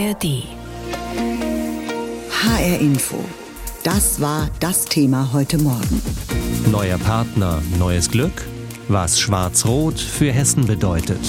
ARD. HR Info. Das war das Thema heute Morgen. Neuer Partner, neues Glück? Was Schwarz-Rot für Hessen bedeutet.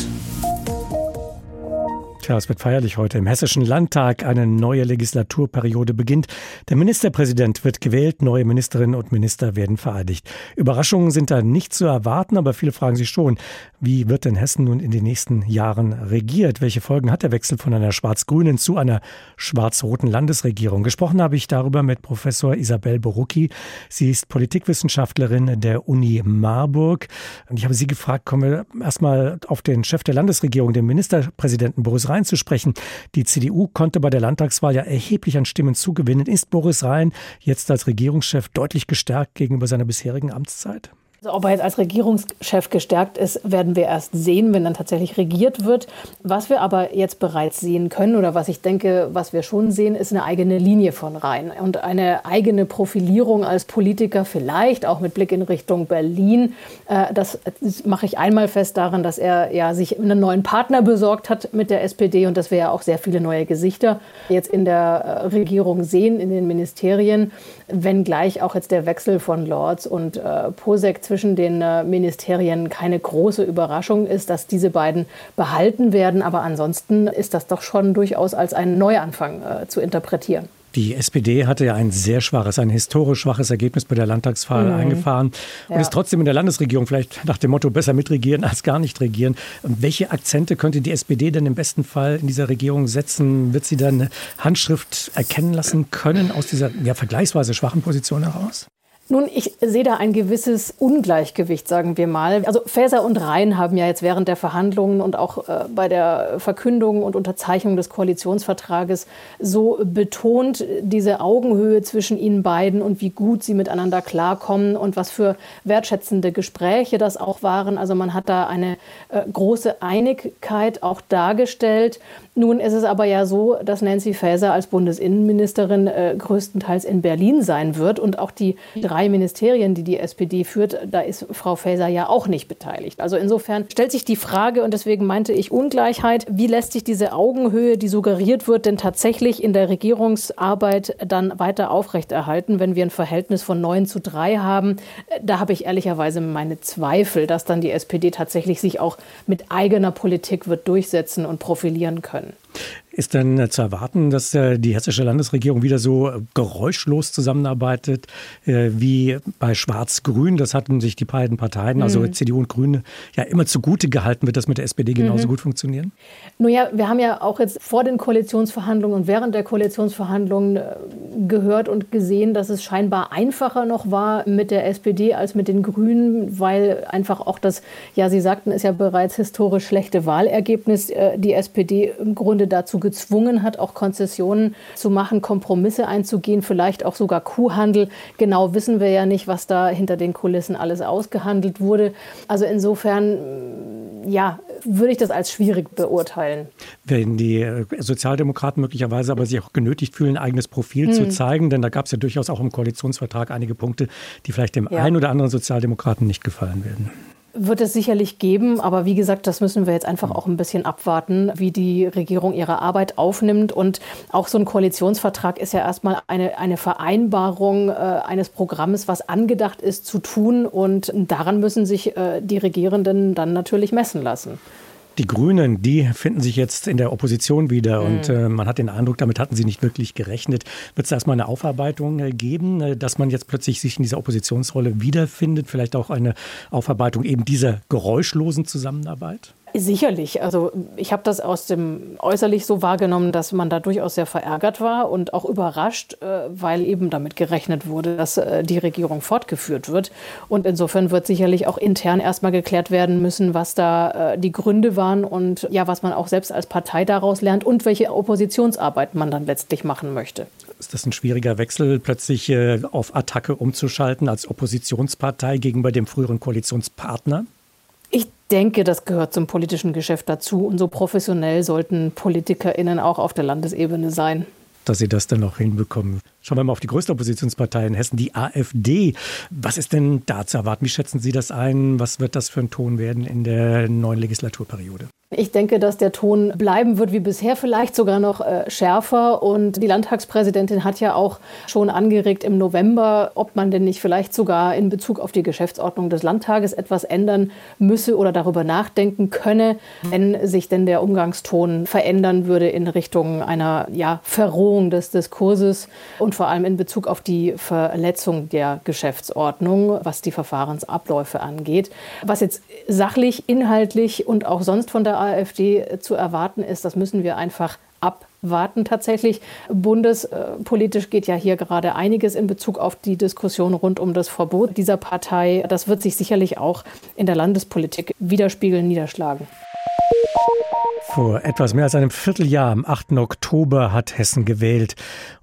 Tja, es wird feierlich heute im Hessischen Landtag. Eine neue Legislaturperiode beginnt. Der Ministerpräsident wird gewählt, neue Ministerinnen und Minister werden vereidigt. Überraschungen sind da nicht zu erwarten, aber viele fragen sich schon, wie wird denn Hessen nun in den nächsten Jahren regiert? Welche Folgen hat der Wechsel von einer schwarz-grünen zu einer schwarz-roten Landesregierung? Gesprochen habe ich darüber mit Professor Isabel Borucki. Sie ist Politikwissenschaftlerin der Uni Marburg. Und ich habe sie gefragt, kommen wir erstmal auf den Chef der Landesregierung, den Ministerpräsidenten Boris Rhein zu sprechen. Die CDU konnte bei der Landtagswahl ja erheblich an Stimmen zugewinnen. Ist Boris Rhein jetzt als Regierungschef deutlich gestärkt gegenüber seiner bisherigen Amtszeit? Also ob er jetzt als Regierungschef gestärkt ist, werden wir erst sehen, wenn dann tatsächlich regiert wird. Was wir aber jetzt bereits sehen können oder was ich denke, was wir schon sehen, ist eine eigene Linie von Rhein und eine eigene Profilierung als Politiker, vielleicht auch mit Blick in Richtung Berlin. Äh, das mache ich einmal fest daran, dass er ja sich einen neuen Partner besorgt hat mit der SPD und dass wir ja auch sehr viele neue Gesichter jetzt in der äh, Regierung sehen, in den Ministerien, wenngleich auch jetzt der Wechsel von Lords und äh, Posek zwischen den äh, Ministerien keine große Überraschung ist, dass diese beiden behalten werden. Aber ansonsten ist das doch schon durchaus als einen Neuanfang äh, zu interpretieren. Die SPD hatte ja ein sehr schwaches, ein historisch schwaches Ergebnis bei der Landtagswahl mhm. eingefahren und ja. ist trotzdem in der Landesregierung vielleicht nach dem Motto besser mitregieren als gar nicht regieren. Welche Akzente könnte die SPD denn im besten Fall in dieser Regierung setzen? Wird sie dann Handschrift erkennen lassen können aus dieser ja, vergleichsweise schwachen Position heraus? Nun, ich sehe da ein gewisses Ungleichgewicht, sagen wir mal. Also Faeser und Rhein haben ja jetzt während der Verhandlungen und auch äh, bei der Verkündung und Unterzeichnung des Koalitionsvertrages so betont, diese Augenhöhe zwischen ihnen beiden und wie gut sie miteinander klarkommen und was für wertschätzende Gespräche das auch waren. Also man hat da eine äh, große Einigkeit auch dargestellt. Nun ist es aber ja so, dass Nancy Faeser als Bundesinnenministerin äh, größtenteils in Berlin sein wird und auch die drei Ministerien, die die SPD führt, da ist Frau Faeser ja auch nicht beteiligt. Also insofern stellt sich die Frage und deswegen meinte ich Ungleichheit, wie lässt sich diese Augenhöhe, die suggeriert wird, denn tatsächlich in der Regierungsarbeit dann weiter aufrechterhalten, wenn wir ein Verhältnis von neun zu drei haben? Da habe ich ehrlicherweise meine Zweifel, dass dann die SPD tatsächlich sich auch mit eigener Politik wird durchsetzen und profilieren können. können. Ist denn äh, zu erwarten, dass äh, die hessische Landesregierung wieder so äh, geräuschlos zusammenarbeitet wie bei Schwarz-Grün? Das hatten sich die beiden Parteien, also mhm. CDU und Grüne, ja immer zugute gehalten. Wird das mit der SPD genauso mhm. gut funktionieren? Nun ja, wir haben ja auch jetzt vor den Koalitionsverhandlungen und während der Koalitionsverhandlungen gehört und gesehen, dass es scheinbar einfacher noch war mit der SPD als mit den Grünen, weil einfach auch das, ja, Sie sagten, ist ja bereits historisch schlechte Wahlergebnis die SPD im Grunde dazu gezwungen hat, auch Konzessionen zu machen, Kompromisse einzugehen, vielleicht auch sogar Kuhhandel. Genau wissen wir ja nicht, was da hinter den Kulissen alles ausgehandelt wurde. Also insofern, ja, würde ich das als schwierig beurteilen. Wenn die äh, Sozialdemokraten möglicherweise aber sich auch genötigt fühlen, ein eigenes Profil hm. zu zeigen, denn da gab es ja durchaus auch im Koalitionsvertrag einige Punkte, die vielleicht dem ja. einen oder anderen Sozialdemokraten nicht gefallen werden. Wird es sicherlich geben, aber wie gesagt, das müssen wir jetzt einfach auch ein bisschen abwarten, wie die Regierung ihre Arbeit aufnimmt. Und auch so ein Koalitionsvertrag ist ja erstmal eine, eine Vereinbarung äh, eines Programms, was angedacht ist zu tun. Und daran müssen sich äh, die Regierenden dann natürlich messen lassen. Die Grünen, die finden sich jetzt in der Opposition wieder mhm. und äh, man hat den Eindruck, damit hatten sie nicht wirklich gerechnet. Wird es erstmal eine Aufarbeitung äh, geben, äh, dass man jetzt plötzlich sich in dieser Oppositionsrolle wiederfindet? Vielleicht auch eine Aufarbeitung eben dieser geräuschlosen Zusammenarbeit? Sicherlich. Also ich habe das aus dem äußerlich so wahrgenommen, dass man da durchaus sehr verärgert war und auch überrascht, äh, weil eben damit gerechnet wurde, dass äh, die Regierung fortgeführt wird. Und insofern wird sicherlich auch intern erstmal geklärt werden müssen, was da äh, die Gründe waren und ja, was man auch selbst als Partei daraus lernt und welche Oppositionsarbeit man dann letztlich machen möchte. Ist das ein schwieriger Wechsel, plötzlich auf Attacke umzuschalten als Oppositionspartei gegenüber dem früheren Koalitionspartner? Ich denke, das gehört zum politischen Geschäft dazu. Und so professionell sollten PolitikerInnen auch auf der Landesebene sein. Dass sie das dann noch hinbekommen. Schauen wir mal auf die größte Oppositionspartei in Hessen, die AfD. Was ist denn da zu erwarten? Wie schätzen Sie das ein? Was wird das für ein Ton werden in der neuen Legislaturperiode? Ich denke, dass der Ton bleiben wird wie bisher, vielleicht sogar noch äh, schärfer. Und die Landtagspräsidentin hat ja auch schon angeregt im November, ob man denn nicht vielleicht sogar in Bezug auf die Geschäftsordnung des Landtages etwas ändern müsse oder darüber nachdenken könne, wenn sich denn der Umgangston verändern würde in Richtung einer ja, Verrohung des Diskurses und vor allem in Bezug auf die Verletzung der Geschäftsordnung, was die Verfahrensabläufe angeht. Was jetzt sachlich, inhaltlich und auch sonst von der AfD zu erwarten ist, das müssen wir einfach abwarten tatsächlich. Bundespolitisch geht ja hier gerade einiges in Bezug auf die Diskussion rund um das Verbot dieser Partei. Das wird sich sicherlich auch in der Landespolitik widerspiegeln, niederschlagen. Vor etwas mehr als einem Vierteljahr, am 8. Oktober, hat Hessen gewählt.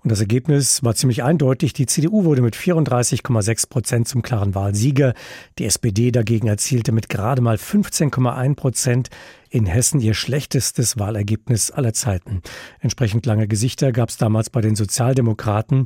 Und das Ergebnis war ziemlich eindeutig. Die CDU wurde mit 34,6 Prozent zum klaren Wahlsieger. Die SPD dagegen erzielte mit gerade mal 15,1 Prozent in Hessen ihr schlechtestes Wahlergebnis aller Zeiten. Entsprechend lange Gesichter gab es damals bei den Sozialdemokraten.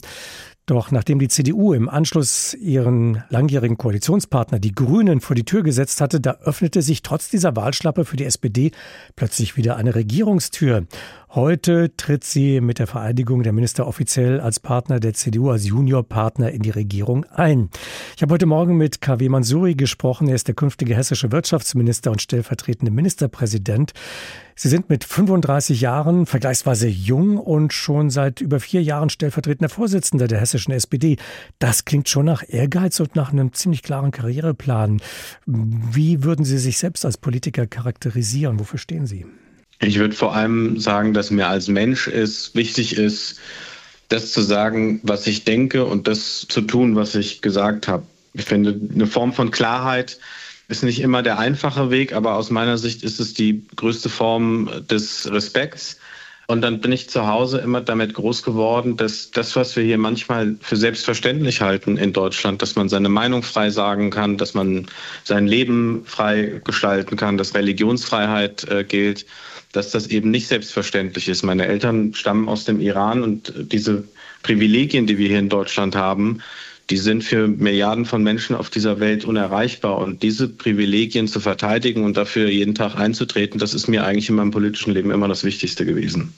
Doch nachdem die CDU im Anschluss ihren langjährigen Koalitionspartner, die Grünen, vor die Tür gesetzt hatte, da öffnete sich trotz dieser Wahlschlappe für die SPD plötzlich wieder eine Regierungstür. Heute tritt sie mit der Vereidigung der Minister offiziell als Partner der CDU, als Juniorpartner in die Regierung ein. Ich habe heute Morgen mit KW Mansuri gesprochen. Er ist der künftige hessische Wirtschaftsminister und stellvertretende Ministerpräsident. Sie sind mit 35 Jahren vergleichsweise jung und schon seit über vier Jahren stellvertretender Vorsitzender der hessischen SPD. Das klingt schon nach Ehrgeiz und nach einem ziemlich klaren Karriereplan. Wie würden Sie sich selbst als Politiker charakterisieren? Wofür stehen Sie? Ich würde vor allem sagen, dass mir als Mensch es wichtig ist, das zu sagen, was ich denke und das zu tun, was ich gesagt habe. Ich finde, eine Form von Klarheit ist nicht immer der einfache Weg, aber aus meiner Sicht ist es die größte Form des Respekts. Und dann bin ich zu Hause immer damit groß geworden, dass das, was wir hier manchmal für selbstverständlich halten in Deutschland, dass man seine Meinung frei sagen kann, dass man sein Leben frei gestalten kann, dass Religionsfreiheit äh, gilt, dass das eben nicht selbstverständlich ist. Meine Eltern stammen aus dem Iran und diese Privilegien, die wir hier in Deutschland haben, die sind für Milliarden von Menschen auf dieser Welt unerreichbar. Und diese Privilegien zu verteidigen und dafür jeden Tag einzutreten, das ist mir eigentlich in meinem politischen Leben immer das Wichtigste gewesen.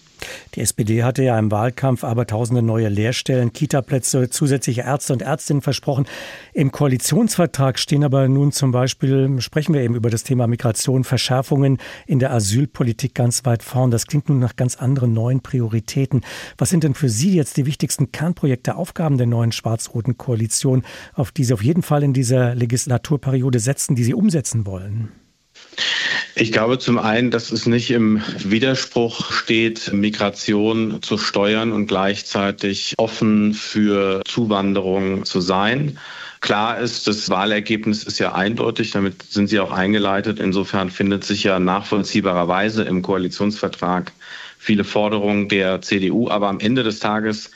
Die SPD hatte ja im Wahlkampf aber tausende neue Lehrstellen, Kitaplätze, zusätzliche Ärzte und Ärztinnen versprochen. Im Koalitionsvertrag stehen aber nun zum Beispiel, sprechen wir eben über das Thema Migration, Verschärfungen in der Asylpolitik ganz weit vorn. Das klingt nun nach ganz anderen neuen Prioritäten. Was sind denn für Sie jetzt die wichtigsten Kernprojekte, Aufgaben der neuen schwarz-roten Koalition, auf die Sie auf jeden Fall in dieser Legislaturperiode setzen, die Sie umsetzen wollen? Ich glaube zum einen, dass es nicht im Widerspruch steht, Migration zu steuern und gleichzeitig offen für Zuwanderung zu sein. Klar ist, das Wahlergebnis ist ja eindeutig, damit sind Sie auch eingeleitet. Insofern findet sich ja nachvollziehbarerweise im Koalitionsvertrag viele Forderungen der CDU, aber am Ende des Tages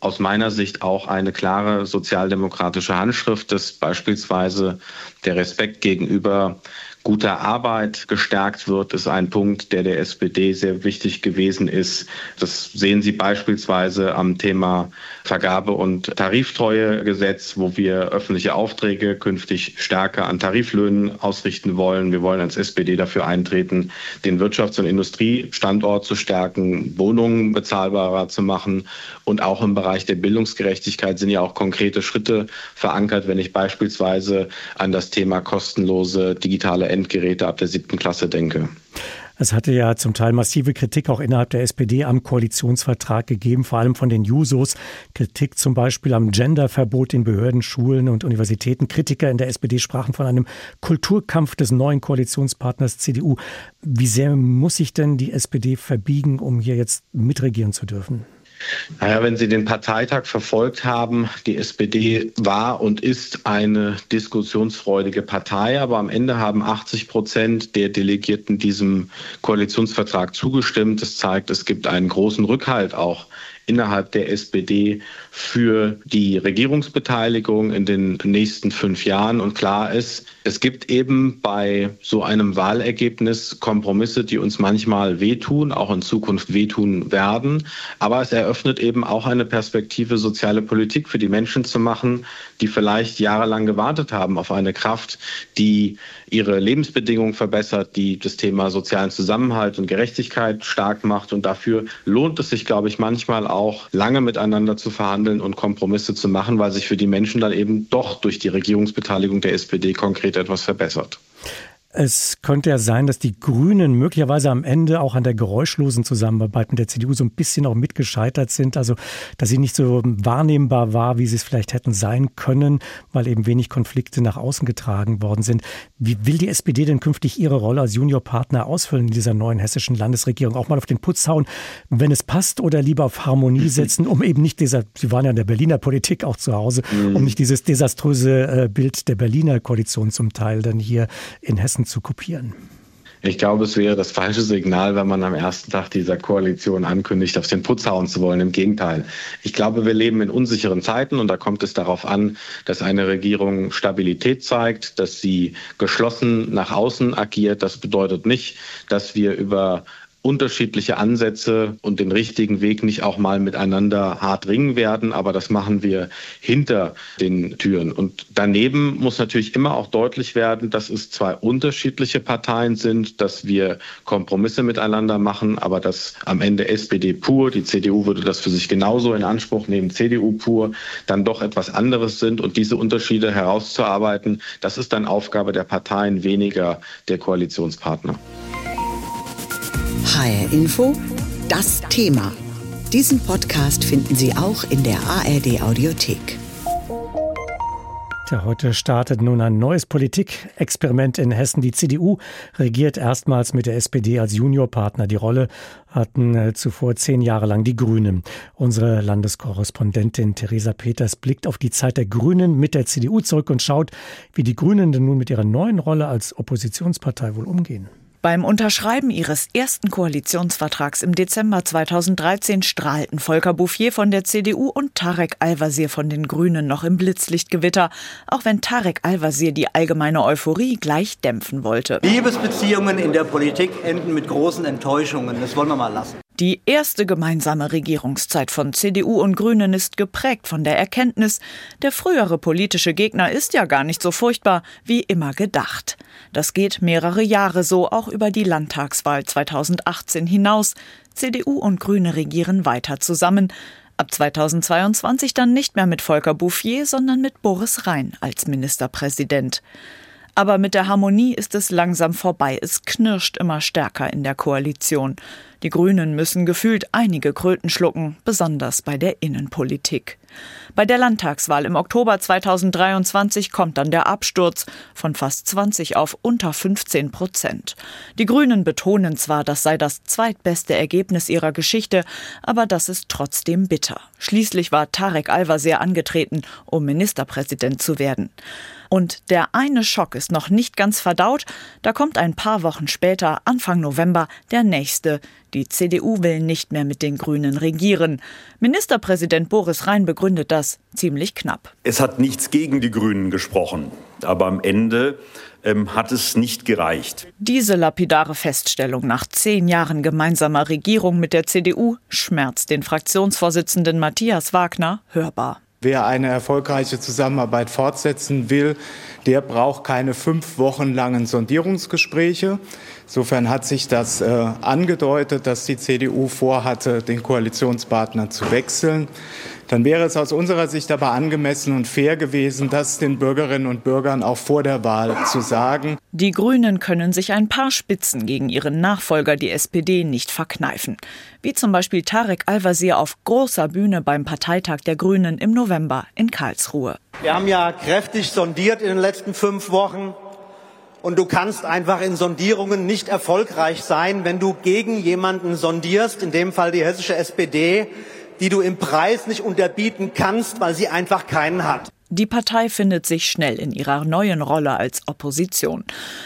aus meiner Sicht auch eine klare sozialdemokratische Handschrift, dass beispielsweise der Respekt gegenüber guter Arbeit gestärkt wird, ist ein Punkt, der der SPD sehr wichtig gewesen ist. Das sehen Sie beispielsweise am Thema Vergabe- und Tariftreuegesetz, wo wir öffentliche Aufträge künftig stärker an Tariflöhnen ausrichten wollen. Wir wollen als SPD dafür eintreten, den Wirtschafts- und Industriestandort zu stärken, Wohnungen bezahlbarer zu machen. Und auch im Bereich der Bildungsgerechtigkeit sind ja auch konkrete Schritte verankert, wenn ich beispielsweise an das Thema kostenlose digitale Endgeräte ab der siebten Klasse denke. Es hatte ja zum Teil massive Kritik auch innerhalb der SPD am Koalitionsvertrag gegeben, vor allem von den Jusos. Kritik zum Beispiel am Genderverbot in Behörden, Schulen und Universitäten. Kritiker in der SPD sprachen von einem Kulturkampf des neuen Koalitionspartners CDU. Wie sehr muss sich denn die SPD verbiegen, um hier jetzt mitregieren zu dürfen? Naja, wenn Sie den Parteitag verfolgt haben, die SPD war und ist eine diskussionsfreudige Partei, aber am Ende haben 80 Prozent der Delegierten diesem Koalitionsvertrag zugestimmt. Das zeigt, es gibt einen großen Rückhalt auch innerhalb der SPD für die Regierungsbeteiligung in den nächsten fünf Jahren. Und klar ist, Es gibt eben bei so einem Wahlergebnis Kompromisse, die uns manchmal wehtun, auch in Zukunft wehtun werden. Aber es eröffnet eben auch eine Perspektive, soziale Politik für die Menschen zu machen, die vielleicht jahrelang gewartet haben auf eine Kraft, die ihre Lebensbedingungen verbessert, die das Thema sozialen Zusammenhalt und Gerechtigkeit stark macht. Und dafür lohnt es sich, glaube ich, manchmal auch lange miteinander zu verhandeln und Kompromisse zu machen, weil sich für die Menschen dann eben doch durch die Regierungsbeteiligung der SPD konkret etwas verbessert. Es könnte ja sein, dass die Grünen möglicherweise am Ende auch an der geräuschlosen Zusammenarbeit mit der CDU so ein bisschen auch mitgescheitert sind. Also, dass sie nicht so wahrnehmbar war, wie sie es vielleicht hätten sein können, weil eben wenig Konflikte nach außen getragen worden sind. Wie will die SPD denn künftig ihre Rolle als Juniorpartner ausfüllen in dieser neuen hessischen Landesregierung? Auch mal auf den Putz hauen, wenn es passt oder lieber auf Harmonie setzen, um eben nicht dieser, Sie waren ja in der Berliner Politik auch zu Hause, um mhm. nicht dieses desaströse äh, Bild der Berliner Koalition zum Teil dann hier in Hessen Interessen zu kopieren? Ich glaube, es wäre das falsche Signal, wenn man am ersten Tag dieser Koalition ankündigt, auf den Putz hauen zu wollen. Im Gegenteil. Ich glaube, wir leben in unsicheren Zeiten und da kommt es darauf an, dass eine Regierung Stabilität zeigt, dass sie geschlossen nach außen agiert. Das bedeutet nicht, dass wir über unterschiedliche Ansätze und den richtigen Weg nicht auch mal miteinander hart ringen werden, aber das machen wir hinter den Türen. Und daneben muss natürlich immer auch deutlich werden, dass es zwei unterschiedliche Parteien sind, dass wir Kompromisse miteinander machen, aber dass am Ende SPD pur, die CDU würde das für sich genauso in Anspruch nehmen, CDU pur, dann doch etwas anderes sind und diese Unterschiede herauszuarbeiten, das ist dann Aufgabe der Parteien, weniger der Koalitionspartner. HR Info, das Thema. Diesen Podcast finden Sie auch in der ARD Audiothek. Heute startet nun ein neues Politikexperiment in Hessen. Die CDU regiert erstmals mit der SPD als Juniorpartner. Die Rolle hatten äh, zuvor zehn Jahre lang die Grünen. Unsere Landeskorrespondentin Theresa Peters blickt auf die Zeit der Grünen mit der CDU zurück und schaut, wie die Grünen denn nun mit ihrer neuen Rolle als Oppositionspartei wohl umgehen. Beim Unterschreiben ihres ersten Koalitionsvertrags im Dezember 2013 strahlten Volker Bouffier von der CDU und Tarek Al-Wazir von den Grünen noch im Blitzlichtgewitter, auch wenn Tarek Al-Wazir die allgemeine Euphorie gleich dämpfen wollte. Liebesbeziehungen in der Politik enden mit großen Enttäuschungen. Das wollen wir mal lassen. Die erste gemeinsame Regierungszeit von CDU und Grünen ist geprägt von der Erkenntnis, der frühere politische Gegner ist ja gar nicht so furchtbar, wie immer gedacht. Das geht mehrere Jahre so, auch über die Landtagswahl 2018 hinaus. CDU und Grüne regieren weiter zusammen. Ab 2022 dann nicht mehr mit Volker Bouffier, sondern mit Boris Rhein als Ministerpräsident. Aber mit der Harmonie ist es langsam vorbei. Es knirscht immer stärker in der Koalition. Die Grünen müssen gefühlt einige Kröten schlucken, besonders bei der Innenpolitik. Bei der Landtagswahl im Oktober 2023 kommt dann der Absturz von fast 20 auf unter 15 Prozent. Die Grünen betonen zwar, das sei das zweitbeste Ergebnis ihrer Geschichte, aber das ist trotzdem bitter. Schließlich war Tarek Al-Wazir angetreten, um Ministerpräsident zu werden. Und der eine Schock ist noch nicht ganz verdaut, da kommt ein paar Wochen später, Anfang November, der nächste. Die CDU will nicht mehr mit den Grünen regieren. Ministerpräsident Boris Rhein begründet das ziemlich knapp. Es hat nichts gegen die Grünen gesprochen, aber am Ende ähm, hat es nicht gereicht. Diese lapidare Feststellung nach zehn Jahren gemeinsamer Regierung mit der CDU schmerzt den Fraktionsvorsitzenden Matthias Wagner hörbar. Wer eine erfolgreiche Zusammenarbeit fortsetzen will, der braucht keine fünf Wochen langen Sondierungsgespräche. Insofern hat sich das äh, angedeutet, dass die CDU vorhatte, den Koalitionspartner zu wechseln. Dann wäre es aus unserer Sicht aber angemessen und fair gewesen, das den Bürgerinnen und Bürgern auch vor der Wahl zu sagen. Die Grünen können sich ein paar Spitzen gegen ihren Nachfolger, die SPD, nicht verkneifen. Wie zum Beispiel Tarek Al-Wazir auf großer Bühne beim Parteitag der Grünen im November in Karlsruhe. Wir haben ja kräftig sondiert in den letzten fünf Wochen. Und du kannst einfach in Sondierungen nicht erfolgreich sein, wenn du gegen jemanden sondierst, in dem Fall die hessische SPD, die du im Preis nicht unterbieten kannst, weil sie einfach keinen hat. Die Partei findet sich schnell in ihrer neuen Rolle als Opposition.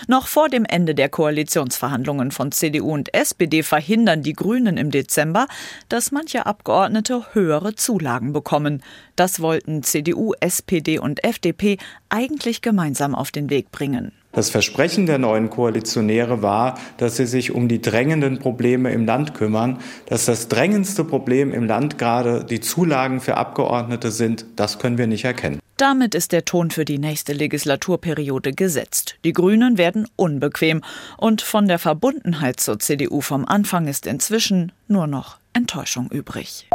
Noch vor dem Ende der Koalitionsverhandlungen von CDU und SPD verhindern die Grünen im Dezember, dass manche Abgeordnete höhere Zulagen bekommen. Das wollten CDU, SPD und FDP eigentlich gemeinsam auf den Weg bringen. Das Versprechen der neuen Koalitionäre war, dass sie sich um die drängenden Probleme im Land kümmern. Dass das drängendste Problem im Land gerade die Zulagen für Abgeordnete sind, das können wir nicht erkennen. Damit ist der Ton für die nächste Legislaturperiode gesetzt. Die Grünen werden unbequem und von der Verbundenheit zur CDU vom Anfang ist inzwischen nur noch Enttäuschung übrig.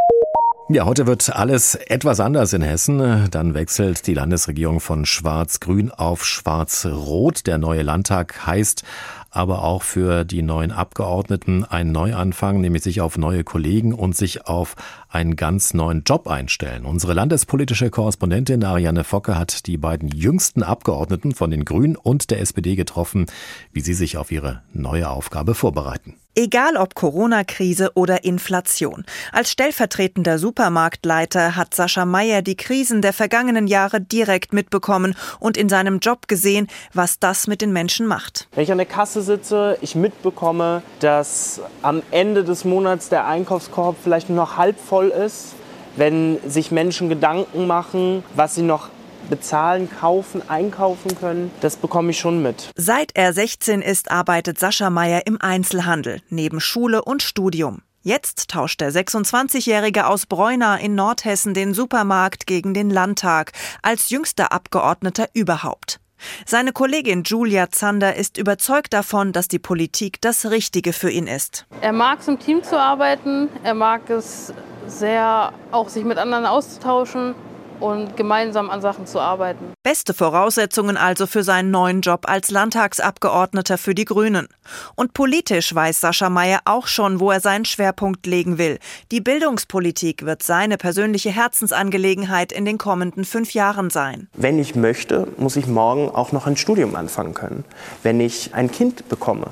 Ja, heute wird alles etwas anders in Hessen. Dann wechselt die Landesregierung von Schwarz-Grün auf Schwarz-Rot. Der neue Landtag heißt aber auch für die neuen Abgeordneten ein Neuanfang, nämlich sich auf neue Kollegen und sich auf einen ganz neuen Job einstellen. Unsere landespolitische Korrespondentin Ariane Focke hat die beiden jüngsten Abgeordneten von den Grünen und der SPD getroffen, wie sie sich auf ihre neue Aufgabe vorbereiten. Egal ob Corona-Krise oder Inflation. Als stellvertretender Supermarktleiter hat Sascha Meyer die Krisen der vergangenen Jahre direkt mitbekommen und in seinem Job gesehen, was das mit den Menschen macht. Wenn ich an der Kasse sitze, ich mitbekomme, dass am Ende des Monats der Einkaufskorb vielleicht nur noch halb voll ist, wenn sich Menschen Gedanken machen, was sie noch bezahlen, kaufen, einkaufen können, das bekomme ich schon mit. Seit er 16 ist, arbeitet Sascha Meyer im Einzelhandel, neben Schule und Studium. Jetzt tauscht der 26-Jährige aus Bräuna in Nordhessen den Supermarkt gegen den Landtag als jüngster Abgeordneter überhaupt. Seine Kollegin Julia Zander ist überzeugt davon, dass die Politik das Richtige für ihn ist. Er mag es im Team zu arbeiten, er mag es sehr auch sich mit anderen auszutauschen und gemeinsam an Sachen zu arbeiten. Beste Voraussetzungen also für seinen neuen Job als Landtagsabgeordneter für die Grünen. Und politisch weiß Sascha Mayer auch schon, wo er seinen Schwerpunkt legen will. Die Bildungspolitik wird seine persönliche Herzensangelegenheit in den kommenden fünf Jahren sein. Wenn ich möchte, muss ich morgen auch noch ein Studium anfangen können. Wenn ich ein Kind bekomme,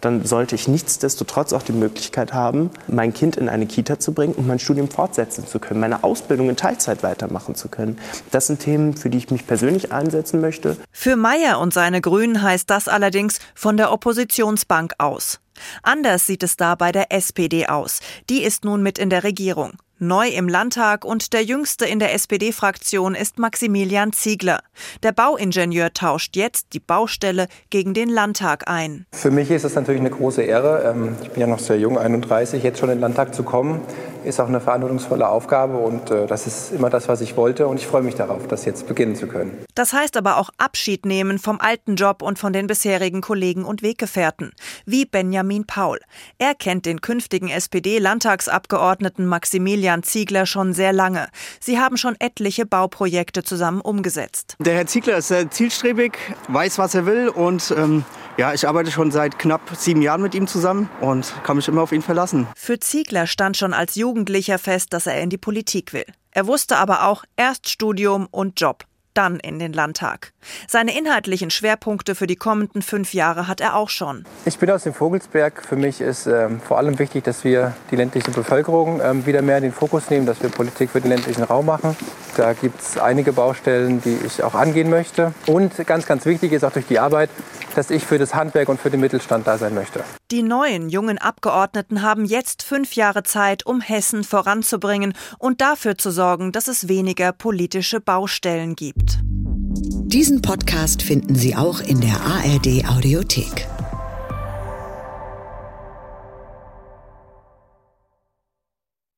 dann sollte ich nichtsdestotrotz auch die Möglichkeit haben, mein Kind in eine Kita zu bringen und mein Studium fortsetzen zu können, meine Ausbildung in Teilzeit weitermachen zu können. Das sind Themen, für die ich mich persönlich einsetzen möchte. Für Meyer und seine Grünen heißt das allerdings von der Oppositionsbank aus. Anders sieht es da bei der SPD aus. Die ist nun mit in der Regierung. Neu im Landtag und der jüngste in der SPD-Fraktion ist Maximilian Ziegler. Der Bauingenieur tauscht jetzt die Baustelle gegen den Landtag ein. Für mich ist es natürlich eine große Ehre. Ähm, ich bin ja noch sehr jung, 31, jetzt schon in den Landtag zu kommen ist auch eine verantwortungsvolle Aufgabe und äh, das ist immer das, was ich wollte und ich freue mich darauf, das jetzt beginnen zu können. Das heißt aber auch Abschied nehmen vom alten Job und von den bisherigen Kollegen und Weggefährten, wie Benjamin Paul. Er kennt den künftigen SPD-Landtagsabgeordneten Maximilian Ziegler schon sehr lange. Sie haben schon etliche Bauprojekte zusammen umgesetzt. Der Herr Ziegler ist sehr zielstrebig, weiß, was er will und ähm, ja, ich arbeite schon seit knapp sieben Jahren mit ihm zusammen und kann mich immer auf ihn verlassen. Für Ziegler stand schon als Jugendlicher fest, dass er in die Politik will. Er wusste aber auch erst Studium und Job dann in den Landtag. Seine inhaltlichen Schwerpunkte für die kommenden fünf Jahre hat er auch schon. Ich bin aus dem Vogelsberg. Für mich ist ähm, vor allem wichtig, dass wir die ländliche Bevölkerung ähm, wieder mehr in den Fokus nehmen, dass wir Politik für den ländlichen Raum machen. Da gibt es einige Baustellen, die ich auch angehen möchte. Und ganz, ganz wichtig ist auch durch die Arbeit, dass ich für das Handwerk und für den Mittelstand da sein möchte. Die neuen jungen Abgeordneten haben jetzt fünf Jahre Zeit, um Hessen voranzubringen und dafür zu sorgen, dass es weniger politische Baustellen gibt. Diesen Podcast finden Sie auch in der ARD Audiothek.